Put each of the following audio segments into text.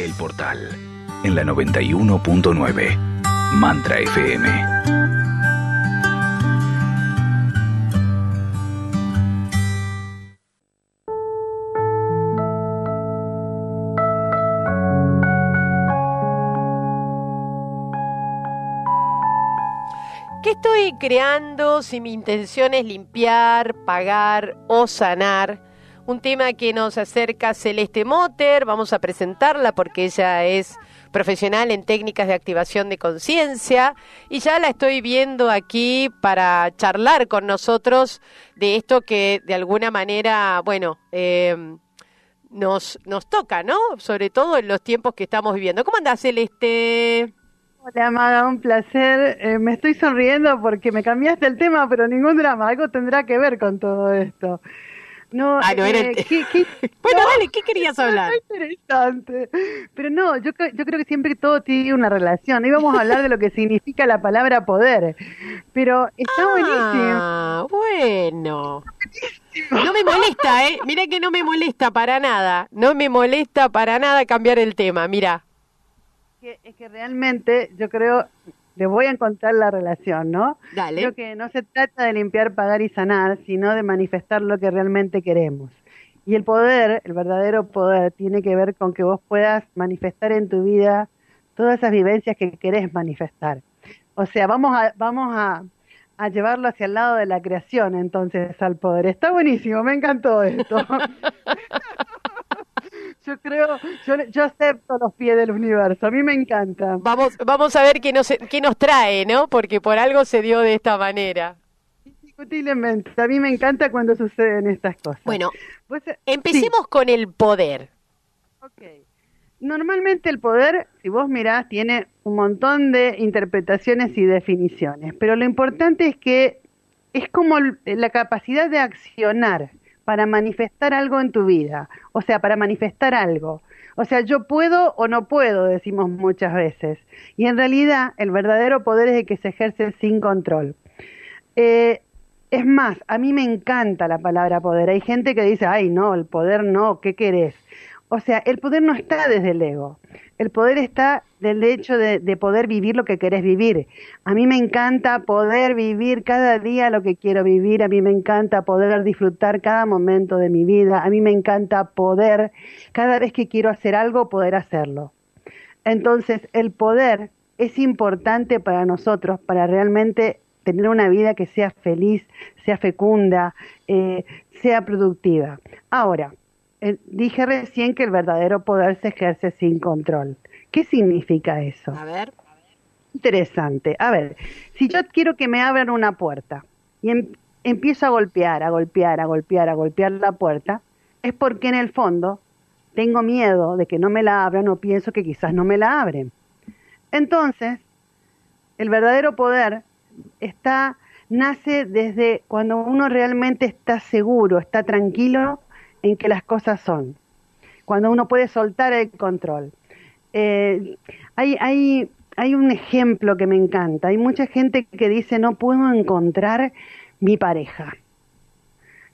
El Portal, en la 91.9. Mantra FM. ¿Qué estoy creando si mi intención es limpiar, pagar o sanar? Un tema que nos acerca Celeste Motter, vamos a presentarla porque ella es profesional en técnicas de activación de conciencia y ya la estoy viendo aquí para charlar con nosotros de esto que de alguna manera, bueno, eh, nos, nos toca, ¿no? Sobre todo en los tiempos que estamos viviendo. ¿Cómo andás, Celeste? Hola, Amada, un placer. Eh, me estoy sonriendo porque me cambiaste el tema, pero ningún drama, algo tendrá que ver con todo esto. No, Ah, no, era el eh, te- ¿qué- qué- Bueno, no, dale, ¿qué querías hablar? interesante. Pero no, yo, yo creo que siempre todo tiene una relación. Íbamos a hablar de lo que significa la palabra poder, pero está buenísimo. Ah, bueno. No me molesta, ¿eh? Mira que no me molesta para nada. No me molesta para nada cambiar el tema, mira. Que- es que realmente yo creo, le voy a encontrar la relación, ¿no? Dale. Creo que no se trata de limpiar, pagar y sanar, sino de manifestar lo que realmente queremos. Y el poder, el verdadero poder, tiene que ver con que vos puedas manifestar en tu vida todas esas vivencias que querés manifestar. O sea, vamos a, vamos a, a llevarlo hacia el lado de la creación, entonces, al poder. Está buenísimo, me encantó esto. yo creo, yo, yo acepto los pies del universo, a mí me encanta. Vamos, vamos a ver qué nos, qué nos trae, ¿no? Porque por algo se dio de esta manera. Indiscutiblemente, a mí me encanta cuando suceden estas cosas. Bueno, Pues, eh, empecemos con el poder. Ok. Normalmente el poder, si vos mirás, tiene un montón de interpretaciones y definiciones, pero lo importante es que es como la capacidad de accionar para manifestar algo en tu vida, o sea, para manifestar algo. O sea, yo puedo o no puedo, decimos muchas veces. Y en realidad el verdadero poder es el que se ejerce sin control. Eh, es más, a mí me encanta la palabra poder. Hay gente que dice, ay, no, el poder no, ¿qué querés? O sea, el poder no está desde el ego. El poder está del hecho de, de poder vivir lo que querés vivir. A mí me encanta poder vivir cada día lo que quiero vivir. A mí me encanta poder disfrutar cada momento de mi vida. A mí me encanta poder, cada vez que quiero hacer algo, poder hacerlo. Entonces, el poder es importante para nosotros, para realmente tener una vida que sea feliz, sea fecunda, eh, sea productiva. Ahora, eh, dije recién que el verdadero poder se ejerce sin control. ¿Qué significa eso? A ver. Interesante. A ver, si yo quiero que me abran una puerta y em- empiezo a golpear, a golpear, a golpear, a golpear la puerta, es porque en el fondo tengo miedo de que no me la abran o pienso que quizás no me la abren. Entonces, el verdadero poder está nace desde cuando uno realmente está seguro, está tranquilo en que las cosas son, cuando uno puede soltar el control. Eh, hay, hay, hay un ejemplo que me encanta. Hay mucha gente que dice no puedo encontrar mi pareja.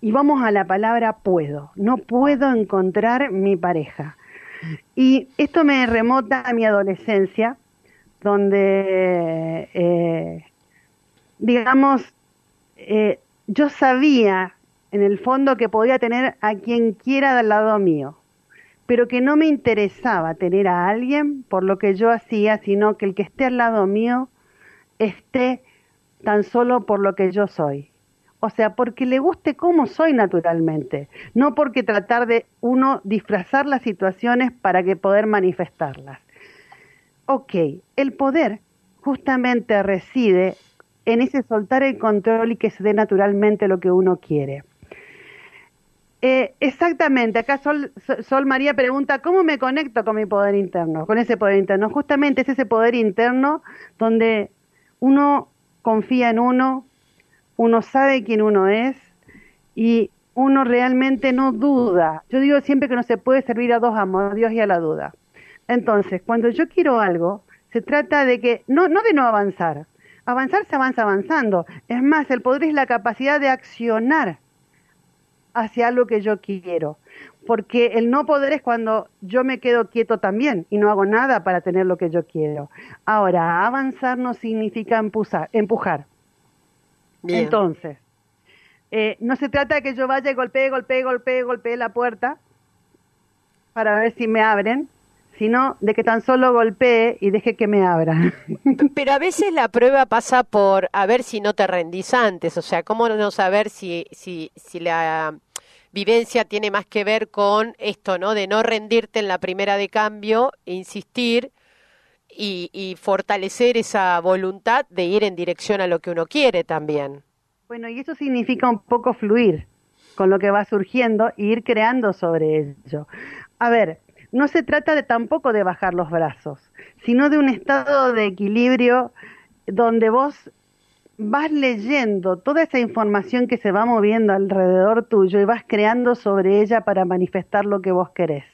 Y vamos a la palabra puedo. No puedo encontrar mi pareja. Y esto me remota a mi adolescencia, donde, eh, digamos, eh, yo sabía en el fondo que podía tener a quien quiera del lado mío pero que no me interesaba tener a alguien por lo que yo hacía, sino que el que esté al lado mío esté tan solo por lo que yo soy. O sea, porque le guste cómo soy naturalmente, no porque tratar de uno disfrazar las situaciones para que poder manifestarlas. Ok, el poder justamente reside en ese soltar el control y que se dé naturalmente lo que uno quiere. Eh, exactamente, acá Sol, Sol María pregunta, ¿cómo me conecto con mi poder interno? Con ese poder interno. Justamente es ese poder interno donde uno confía en uno, uno sabe quién uno es y uno realmente no duda. Yo digo siempre que no se puede servir a dos amos, a Dios y a la duda. Entonces, cuando yo quiero algo, se trata de que, no, no de no avanzar, avanzar se avanza avanzando. Es más, el poder es la capacidad de accionar hacia algo que yo quiero. porque el no poder es cuando yo me quedo quieto también y no hago nada para tener lo que yo quiero. Ahora, avanzar no significa empujar. empujar. Entonces, eh, no se trata de que yo vaya y golpee, golpee, golpee, golpee la puerta para ver si me abren, sino de que tan solo golpee y deje que me abran. Pero a veces la prueba pasa por a ver si no te rendís antes, o sea, cómo no saber si, si, si la vivencia tiene más que ver con esto, ¿no? De no rendirte en la primera de cambio, insistir y, fortalecer esa voluntad de ir en dirección a lo que uno quiere también. Bueno, y eso significa un poco fluir con lo que va surgiendo e ir creando sobre ello. A ver, no se trata de tampoco de bajar los brazos, sino de un estado de equilibrio donde vos vas leyendo toda esa información que se va moviendo alrededor tuyo y vas creando sobre ella para manifestar lo que vos querés.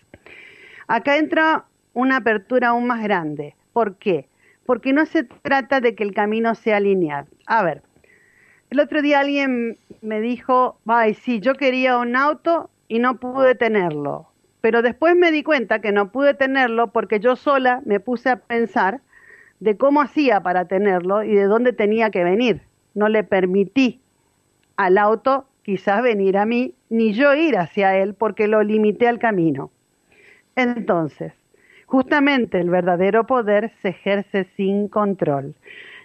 Acá entra una apertura aún más grande. ¿Por qué? Porque no se trata de que el camino sea lineal. A ver, el otro día alguien me dijo, ay, sí, yo quería un auto y no pude tenerlo. Pero después me di cuenta que no pude tenerlo porque yo sola me puse a pensar de cómo hacía para tenerlo y de dónde tenía que venir. No le permití al auto quizás venir a mí, ni yo ir hacia él porque lo limité al camino. Entonces, justamente el verdadero poder se ejerce sin control.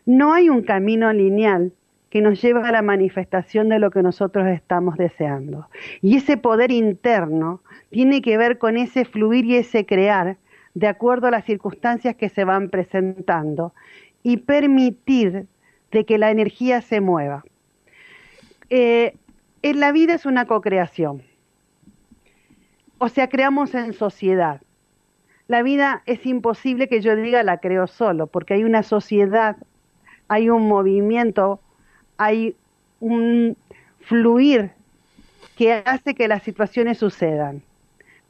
No hay un camino lineal que nos lleve a la manifestación de lo que nosotros estamos deseando. Y ese poder interno tiene que ver con ese fluir y ese crear de acuerdo a las circunstancias que se van presentando y permitir de que la energía se mueva. Eh, en la vida es una co-creación, o sea, creamos en sociedad. La vida es imposible que yo diga la creo solo, porque hay una sociedad, hay un movimiento, hay un fluir que hace que las situaciones sucedan.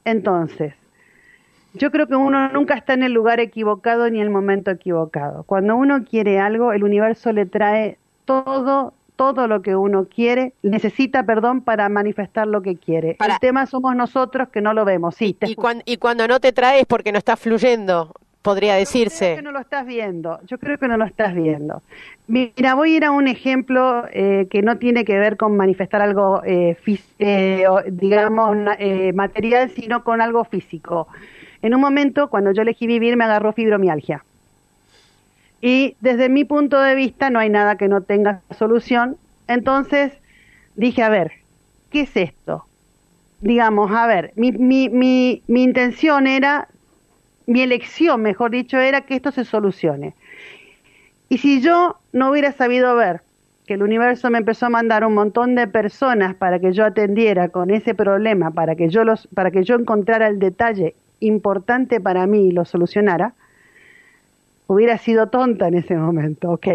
Entonces, yo creo que uno nunca está en el lugar equivocado ni en el momento equivocado. Cuando uno quiere algo, el universo le trae todo, todo lo que uno quiere, necesita, perdón, para manifestar lo que quiere. El tema somos nosotros que no lo vemos. Sí, y, y cuando no te trae es porque no está fluyendo, podría decirse. Yo creo que no lo estás viendo, yo creo que no lo estás viendo. Mira, voy a ir a un ejemplo eh, que no tiene que ver con manifestar algo, eh, eh, digamos, material, sino con algo físico. En un momento, cuando yo elegí vivir, me agarró fibromialgia. Y desde mi punto de vista no hay nada que no tenga solución. Entonces dije, a ver, ¿qué es esto? Digamos, a ver, mi, mi, mi, mi intención era, mi elección, mejor dicho, era que esto se solucione. Y si yo no hubiera sabido ver que el universo me empezó a mandar un montón de personas para que yo atendiera con ese problema, para que yo los, para que yo encontrara el detalle importante para mí y lo solucionara, hubiera sido tonta en ese momento, ok.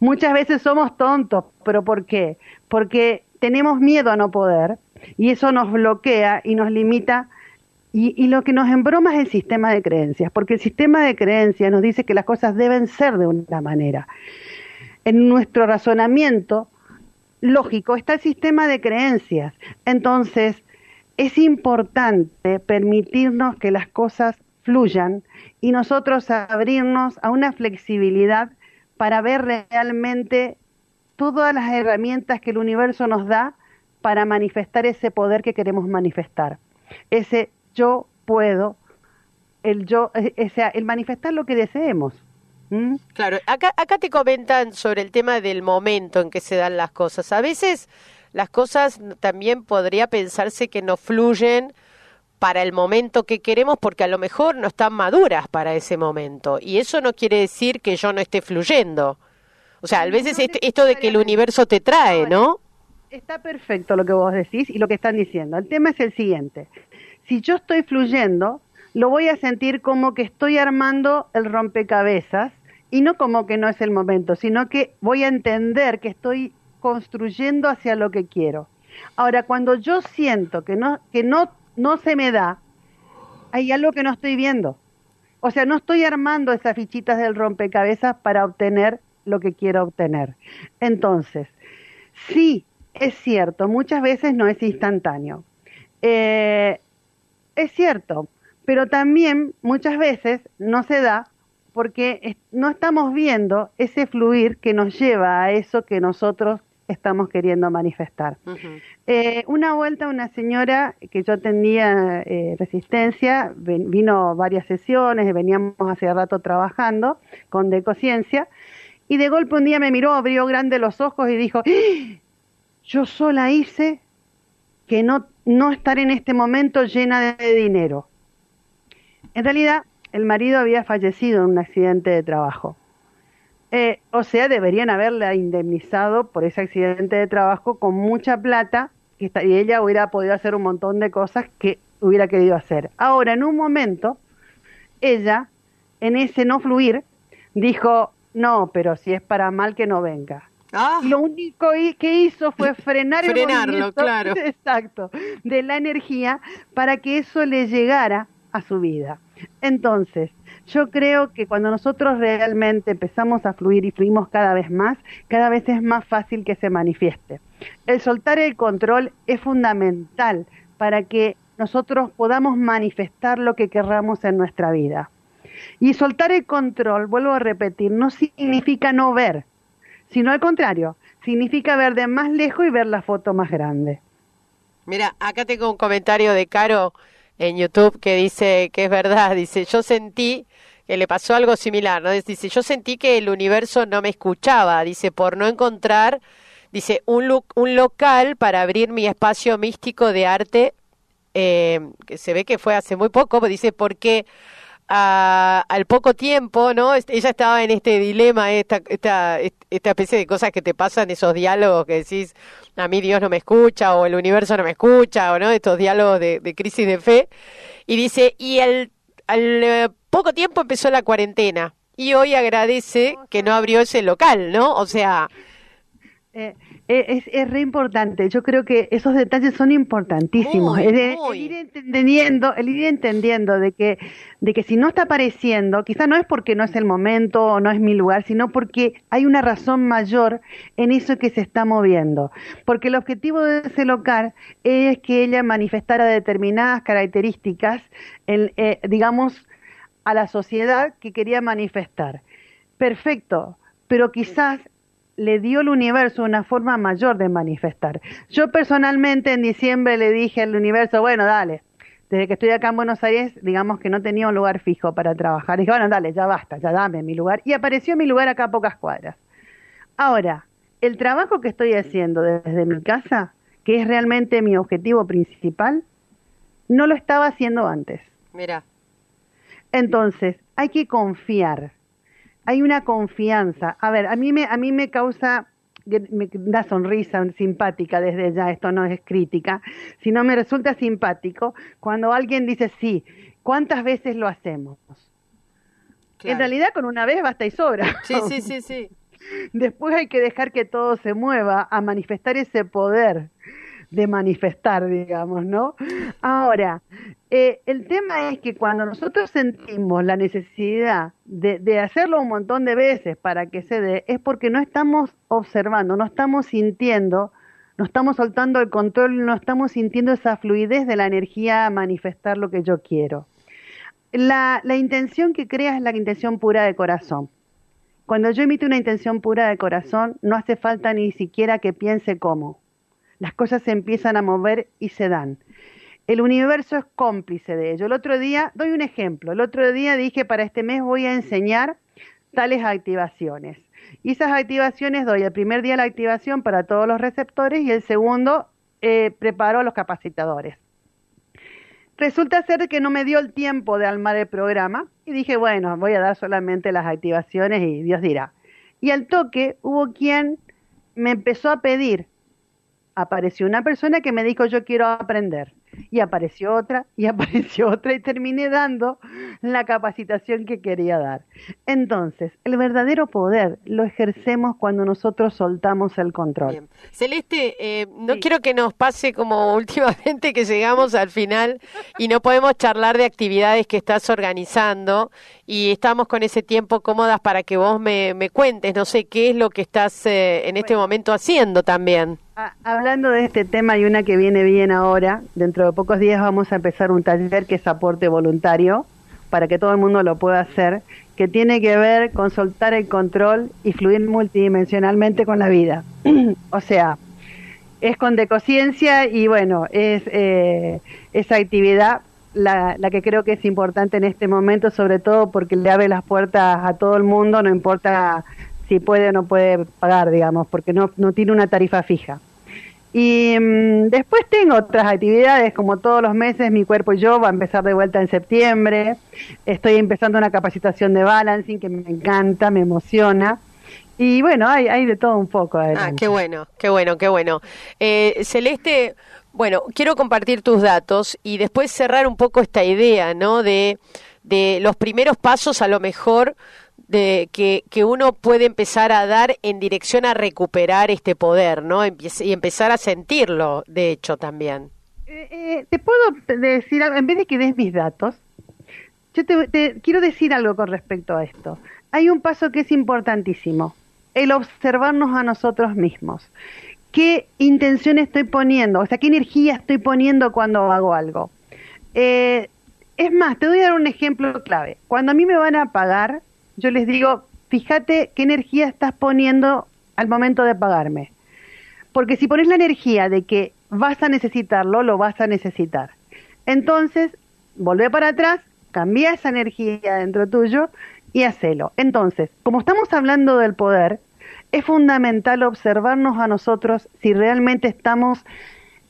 Muchas veces somos tontos, pero ¿por qué? Porque tenemos miedo a no poder y eso nos bloquea y nos limita y, y, lo que nos embroma es el sistema de creencias, porque el sistema de creencias nos dice que las cosas deben ser de una manera. En nuestro razonamiento lógico está el sistema de creencias. Entonces, es importante permitirnos que las cosas fluyan y nosotros abrirnos a una flexibilidad para ver realmente todas las herramientas que el universo nos da para manifestar ese poder que queremos manifestar. Ese yo puedo, el yo, o e, sea, el manifestar lo que deseemos. Claro, acá, acá te comentan sobre el tema del momento en que se dan las cosas. A veces las cosas también podría pensarse que no fluyen para el momento que queremos porque a lo mejor no están maduras para ese momento. Y eso no quiere decir que yo no esté fluyendo. O sea, a veces esto de que el universo te trae, ¿no? Está perfecto lo que vos decís y lo que están diciendo. El tema es el siguiente. Si yo estoy fluyendo, lo voy a sentir como que estoy armando el rompecabezas y no como que no es el momento, sino que voy a entender que estoy construyendo hacia lo que quiero. Ahora, cuando yo siento que no, que no, no se me da, hay algo que no estoy viendo. O sea, no estoy armando esas fichitas del rompecabezas para obtener lo que quiero obtener. Entonces, sí, es cierto, muchas veces no es instantáneo. Eh, Es cierto, pero también muchas veces no se da porque no estamos viendo ese fluir que nos lleva a eso que nosotros estamos queriendo manifestar. Eh, una vuelta una señora que yo tenía eh, resistencia, vino varias sesiones, veníamos hace rato trabajando con Decociencia, y de golpe un día me miró, abrió grande los ojos y dijo, ¡Ah! yo sola hice que no, no estar en este momento llena de dinero. En realidad, el marido había fallecido en un accidente de trabajo. Eh, o sea, deberían haberla indemnizado por ese accidente de trabajo con mucha plata y ella hubiera podido hacer un montón de cosas que hubiera querido hacer. Ahora, en un momento, ella, en ese no fluir, dijo, no, pero si es para mal que no venga. Ah. Lo único que hizo fue frenar el Frenarlo, claro. exacto, de la energía para que eso le llegara a su vida. Entonces, yo creo que cuando nosotros realmente empezamos a fluir y fluimos cada vez más, cada vez es más fácil que se manifieste. El soltar el control es fundamental para que nosotros podamos manifestar lo que querramos en nuestra vida. Y soltar el control, vuelvo a repetir, no significa no ver, sino al contrario, significa ver de más lejos y ver la foto más grande. Mira, acá tengo un comentario de Caro en YouTube que dice que es verdad, dice, yo sentí que le pasó algo similar, ¿no? Dice, yo sentí que el universo no me escuchaba, dice, por no encontrar, dice, un, un local para abrir mi espacio místico de arte, eh, que se ve que fue hace muy poco, dice, porque al poco tiempo, ¿no? Ella estaba en este dilema, esta, esta, esta especie de cosas que te pasan, esos diálogos que decís, a mí Dios no me escucha, o el universo no me escucha, o no, estos diálogos de, de crisis de fe. Y dice, y el, al eh, poco tiempo empezó la cuarentena. Y hoy agradece que no abrió ese local, ¿no? O sea, eh, es, es, re importante. Yo creo que esos detalles son importantísimos. el, ir entendiendo, el ir entendiendo de que, de que si no está apareciendo, quizá no es porque no es el momento o no es mi lugar, sino porque hay una razón mayor en eso que se está moviendo. Porque el objetivo de ese local es que ella manifestara determinadas características, en, eh, digamos, a la sociedad que quería manifestar. Perfecto, pero quizás le dio al universo una forma mayor de manifestar. Yo personalmente en diciembre le dije al universo, bueno, dale, desde que estoy acá en Buenos Aires, digamos que no tenía un lugar fijo para trabajar. Dije, bueno, dale, ya basta, ya dame mi lugar. Y apareció mi lugar acá a pocas cuadras. Ahora, el trabajo que estoy haciendo desde mi casa, que es realmente mi objetivo principal, no lo estaba haciendo antes. Mira. Entonces, hay que confiar hay una confianza. A ver, a mí me, a mí me causa me da sonrisa simpática desde ya, esto no es crítica, sino me resulta simpático cuando alguien dice sí, ¿cuántas veces lo hacemos? En realidad con una vez basta y sobra. Sí, sí, sí, sí. Después hay que dejar que todo se mueva a manifestar ese poder de manifestar, digamos, ¿no? Ahora, eh, el tema es que cuando nosotros sentimos la necesidad de, hacerlo un montón de veces para que se dé, es porque no estamos observando, no estamos sintiendo, no estamos soltando el control, no estamos sintiendo esa fluidez de la energía a manifestar lo que yo quiero. La, la intención que crea es la intención pura de corazón. Cuando yo emito una intención pura de corazón, no hace falta ni siquiera que piense cómo las cosas se empiezan a mover y se dan. El universo es cómplice de ello. El otro día, doy un ejemplo, el otro día dije para este mes voy a enseñar tales activaciones. Y esas activaciones doy el primer día la activación para todos los receptores y el segundo eh, preparo a los capacitadores. Resulta ser que no me dio el tiempo de armar el programa y dije, bueno, voy a dar solamente las activaciones y Dios dirá. Y al toque hubo quien me empezó a pedir apareció una persona que me dijo yo quiero aprender y apareció otra y apareció otra y terminé dando la capacitación que quería dar. Entonces, el verdadero poder lo ejercemos cuando nosotros soltamos el control. Celeste, eh, no quiero que nos pase como últimamente que llegamos al final y no podemos charlar de actividades que estás organizando y estamos con ese tiempo cómodas para que vos me, me cuentes, no sé, qué es lo que estás eh, en este momento haciendo también. hablando de este tema y una que viene bien ahora, dentro de pocos días vamos a empezar un taller que es aporte voluntario para que todo el mundo lo pueda hacer, que tiene que ver con soltar el control y fluir multidimensionalmente con la vida. o sea, es con decociencia y bueno, es eh, esa actividad la, la, que creo que es importante en este momento, sobre todo porque le abre las puertas a todo el mundo, no importa si puede o no puede pagar, digamos, porque no, no tiene una tarifa fija. Y mm, después tengo otras actividades, como todos los meses, mi cuerpo y yo va a empezar de vuelta en septiembre. Estoy empezando una capacitación de balancing que me encanta, me emociona. Y bueno, hay, hay de todo un poco. Ah, qué bueno, qué bueno, qué bueno. Eh, Celeste, bueno, quiero compartir tus datos y después cerrar un poco esta idea, ¿no? De, de los primeros pasos a lo mejor de que, que uno puede empezar a dar en dirección a recuperar este poder, ¿no? y empezar a sentirlo, de hecho, también. Eh, eh, te puedo decir algo, en vez de que des mis datos, yo te, quiero decir algo con respecto a esto. Hay un paso que es importantísimo, el observarnos a nosotros mismos. ¿Qué intención estoy poniendo? O sea, ¿qué energía estoy poniendo cuando hago algo? Eh, es más, te voy a dar un ejemplo clave. Cuando a mí me van a pagar, yo les digo, fíjate qué energía estás poniendo al momento de pagarme. Porque si pones la energía de que vas a necesitarlo, lo vas a necesitar. Entonces, volvé para atrás, cambia esa energía dentro tuyo y hacelo. Entonces, como estamos hablando del poder, es fundamental observarnos a nosotros si realmente estamos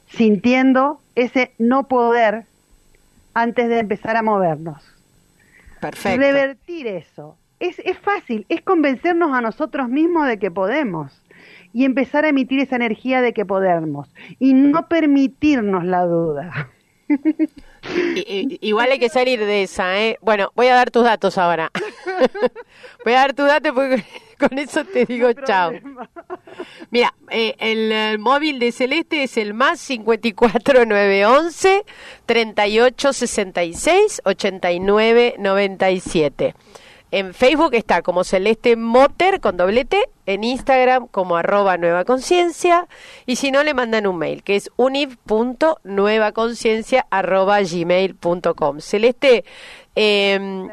sintiendo ese no poder antes de empezar a movernos. Perfecto. Revertir eso es, es fácil, es convencernos a nosotros mismos de que podemos y empezar a emitir esa energía de que podemos y no permitirnos la duda. igual hay que salir de esa, ¿eh? Bueno, voy a dar tus datos ahora. voy a dar tus datos porque con eso te digo chao. Mira, eh, el, móvil de Celeste es el más 54911 3866 8997. En Facebook está como Celeste Moter con doblete, en Instagram como arroba Nueva Conciencia y si no le mandan un mail que es univ.nuevaconciencia arroba gmail.com. Celeste, em,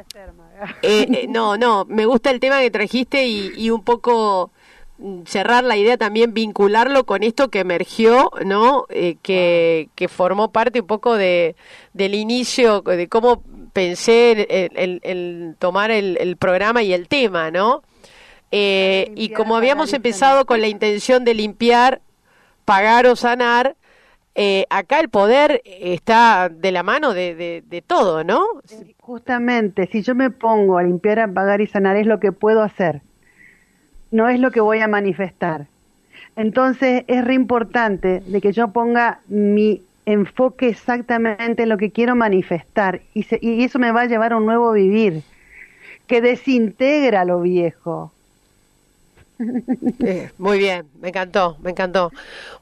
eh, eh, no, no, me gusta el tema que trajiste y, un poco mm, cerrar la idea también, vincularlo con esto que emergió, ¿no? Eh, que, que formó parte un poco de, del inicio, de cómo pensé en, tomar el, programa y el tema, ¿no? Eh, y como habíamos empezado con la intención de limpiar, pagar o sanar, eh, acá el poder está de la mano de, de, todo, ¿no? Justamente, si yo me pongo a limpiar, a pagar y sanar, es lo que puedo hacer, no es lo que voy a manifestar. Entonces es re importante de que yo ponga mi enfoque exactamente en lo que quiero manifestar y, y eso me va a llevar a un nuevo vivir que desintegra lo viejo. Eh, muy bien, me encantó, me encantó.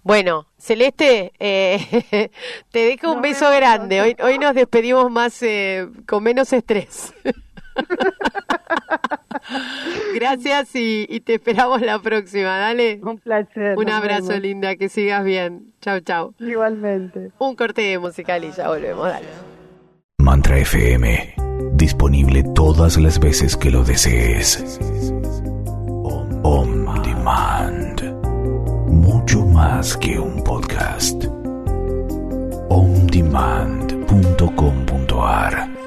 Bueno, Celeste, eh, te dejo un beso grande. Hoy, hoy nos despedimos más eh, con menos estrés. Gracias y, te esperamos la próxima, dale. Un placer. Un abrazo, linda, que sigas bien. Chao, chao. Igualmente. Un corte musical y ya volvemos, dale. Mantra FM, disponible todas las veces que lo desees. Om, Demand. Mucho más que un podcast. OnDemand.com.ar